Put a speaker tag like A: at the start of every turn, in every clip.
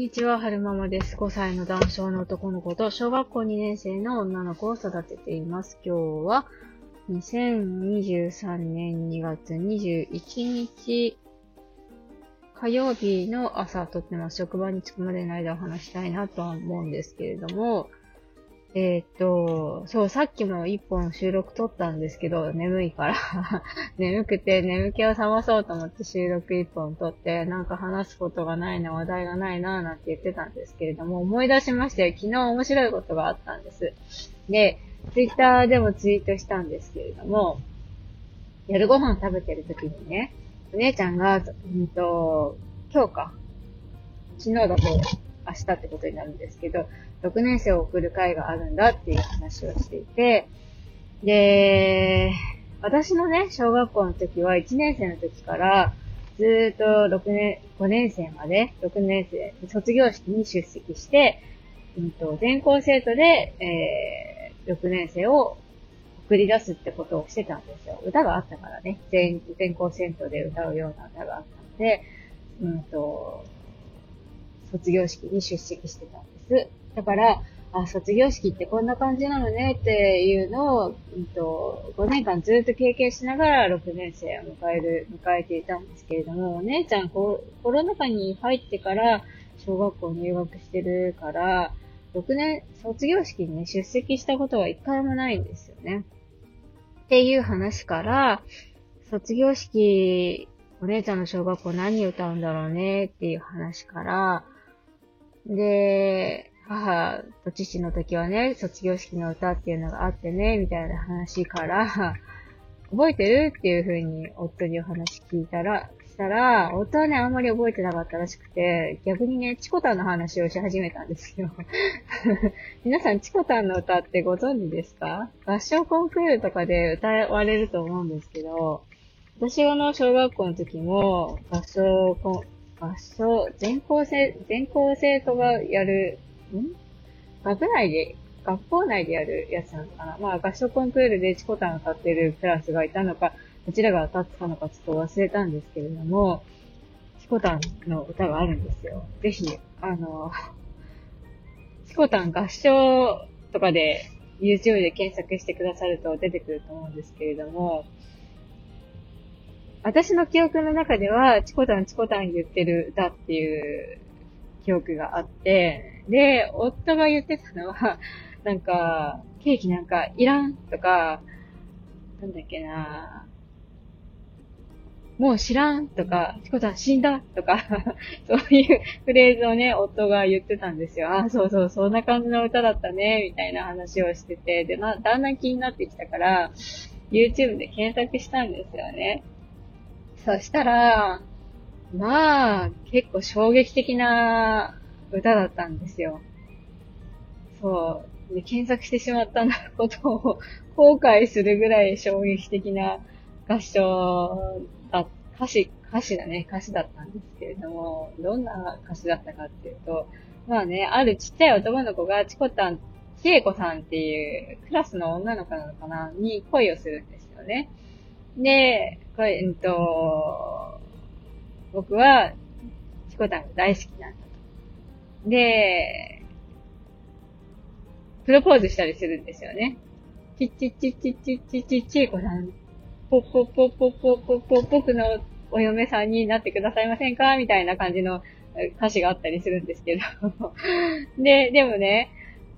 A: にちは、はるままです。5歳の男性の男の子と小学校2年生の女の子を育てています。今日は2023年2月21日火曜日の朝とってます。職場に着くまでの間を話したいなとは思うんですけれども、えーっと、そう、さっきも一本収録撮ったんですけど、眠いから 眠くて眠気を覚まそうと思って収録一本撮って、なんか話すことがないな、話題がないな、なんて言ってたんですけれども、思い出しましたよ。昨日面白いことがあったんです。で、ツイッターでもツイートしたんですけれども、夜ご飯食べてる時にね、お姉ちゃんが、うんと、今日か。昨日だと明日ってことになるんですけど、6年生を送る会があるんだっていう話をしていて、で、私のね、小学校の時は1年生の時から、ずっと6年、5年生まで、6年生、卒業式に出席して、うんと、全校生徒で、えー、6年生を送り出すってことをしてたんですよ。歌があったからね。全、全校生徒で歌うような歌があったので、うんと、卒業式に出席してたんです。だから、あ、卒業式ってこんな感じなのねっていうのを、うんと、5年間ずっと経験しながら6年生を迎える、迎えていたんですけれども、お姉ちゃんココロナ禍に入ってから小学校入学してるから、6年、卒業式にね、出席したことは一回もないんですよね。っていう話から、卒業式、お姉ちゃんの小学校何歌うんだろうねっていう話から、で、母と父の時はね、卒業式の歌っていうのがあってね、みたいな話から、覚えてる？っていう風に夫にお話聞いたら、したら、夫はね、あんまり覚えてなかったらしくて、逆にね、チコタンの話をし始めたんですよ。皆さん、チコタンの歌ってご存知ですか？合唱コンクールとかで歌われると思うんですけど、私がの小学校の時も、合唱コン、合唱、全校生、全校生徒がやる、ん？学内で、学校内でやるやつなのかな？まあ合唱コンクールでチコタン歌ってるクラスがいたのか、どちらが歌ってたのかちょっと忘れたんですけれども、チコタンの歌があるんですよ。ぜひ、あの、チコタン合唱とかで YouTube で検索してくださると出てくると思うんですけれども、私の記憶の中では、チコタンチコタン言ってる歌っていう記憶があって、で、夫が言ってたのは、なんか、ケーキなんかいらんとか、なんだっけなもう知らんとか、チコタン死んだとか、そういうフレーズをね、夫が言ってたんですよ。あ、そうそう、そんな感じの歌だったね、みたいな話をしてて、で、な、だんだん気になってきたから、YouTube で検索したんですよね。そしたら、まあ、結構衝撃的な歌だったんですよ。そう。で、検索してしまったことを後悔するぐらい衝撃的な合唱だ、歌詞、歌詞だね、歌詞だったんですけれども、どんな歌詞だったかっていうと、まあね、あるちっちゃい男の子がチコタン、千恵子さんっていうクラスの女の子なのかなに恋をするんですよね。で、これ、うんと、僕は、チコタンが大好きなんだと。で、プロポーズしたりするんですよね。ちっちっちっちっちっちっちっちい子さん、ぽっぽっぽっぽっぽっぽっぽ、僕のお嫁さんになってくださいませんかみたいな感じの歌詞があったりするんですけど。で、でもね、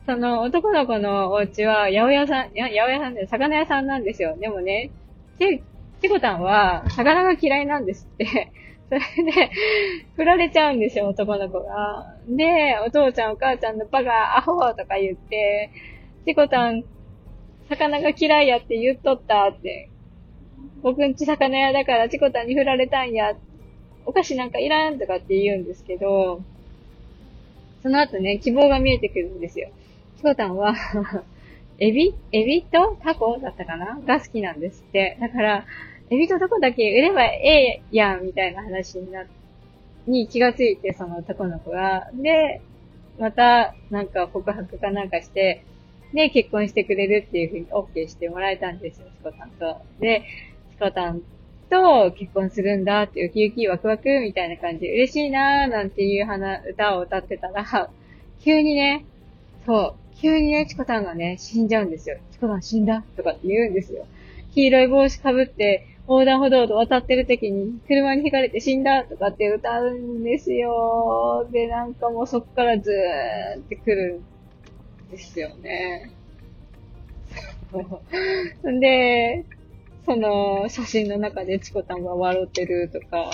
A: その男の子のお家は八百屋さん、や八百屋さんで魚屋さんなんですよ。でもね、ち、ちこたんは魚が嫌いなんですって。それで、振られちゃうんですよ、男の子が。で、お父ちゃんお母ちゃんのバカ、アホとか言って、チコタン、魚が嫌いやって言っとったって。僕んち魚屋だからチコタンに振られたんや。お菓子なんかいらんとかって言うんですけど、その後ね、希望が見えてくるんですよ。チコタンは、エビ？エビとタコだったかな？が好きなんですって。だから、エビとタコだけ売ればええやん、みたいな話にな、に気がついて、その男の子が。で、また、なんか告白かなんかして、で、結婚してくれるっていうふうに OK してもらえたんですよ、チコタンと。で、チコタンと結婚するんだってウキウキワクワクみたいな感じで嬉しいなーなんていう花歌を歌ってたら、急にね、そう、急にね、チコタンがね、死んじゃうんですよ。チコタン死んだとかって言うんですよ。黄色い帽子かぶって、横断歩道を渡ってる時に、車にひかれて死んだとかって歌うんですよ。で、なんかもうそっからずーって来るんですよね。ん で、その写真の中でチコタンが笑ってるとか、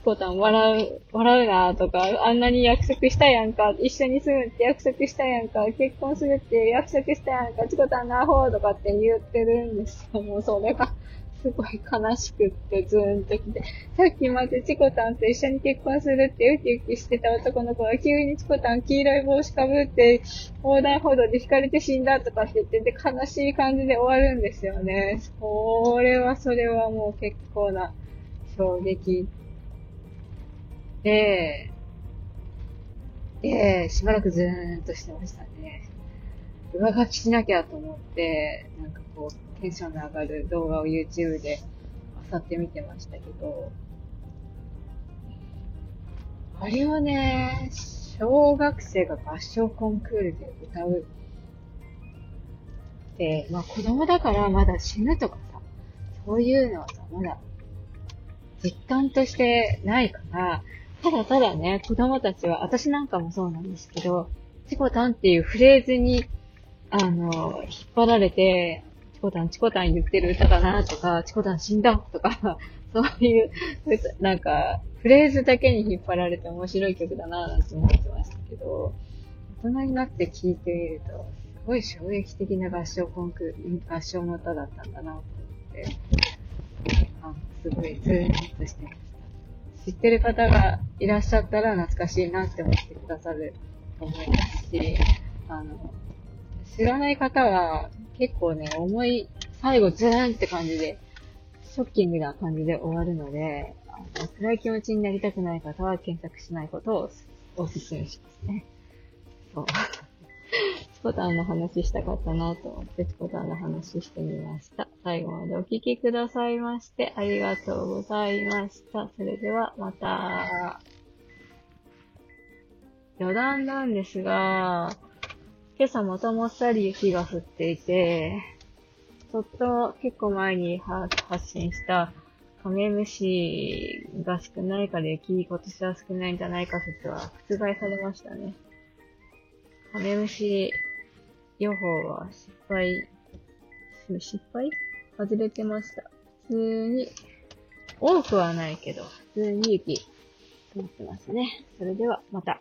A: チコタン笑う、笑うなとか、あんなに約束したやんか、一緒に住むって約束したやんか、結婚するって約束したやんか、チコタンなほーとかって言ってるんですよ。もうそれがすごい悲しくってズーンときて、さっきまでチコタンと一緒に結婚するってウキウキしてた男の子が急にチコタン黄色い帽子かぶって横断歩道で引かれて死んだとかって言ってて悲しい感じで終わるんですよね。それはそれはもう結構な衝撃。で、で、しばらくズーンとしてましたね。上書きしなきゃと思って、なんかこう、テンションの上がる動画を YouTube で漁って見てましたけど、あれはね、小学生が合唱コンクールで歌うって、まあ子供だからまだ死ぬとかさ、そういうのはさ、まだ実感としてないから、ただただね、子供たちは、私なんかもそうなんですけど、チコタンっていうフレーズに、あの、引っ張られて、チコタン、チコタン言ってる歌だなとか、チコタン死んだとか、そういう、なんか、フレーズだけに引っ張られて面白い曲だななんて思ってましたけど、大人になって聴いてみると、すごい衝撃的な合唱コンク、合唱の歌だったんだなと思って、あすごいズーンとしてました。知ってる方がいらっしゃったら懐かしいなって思ってくださると思いますし、あの、知らない方は結構ね、重い、最後ズーンって感じで、ショッキングな感じで終わるので、あの暗い気持ちになりたくない方は検索しないことをお勧めしますね。そう。チコタンの話したかったなと思って、チコタンの話してみました。最後までお聴きくださいまして、ありがとうございました。それでは、また。余談なんですが、今朝またもっさり雪が降っていて、ちょっと結構前に発信したカメムシが少ないから雪今年は少ないんじゃないか説は覆されましたね。カメムシ予報は失敗、失敗外れてました。普通に、多くはないけど、普通に雪、降ってますね。それでは、また。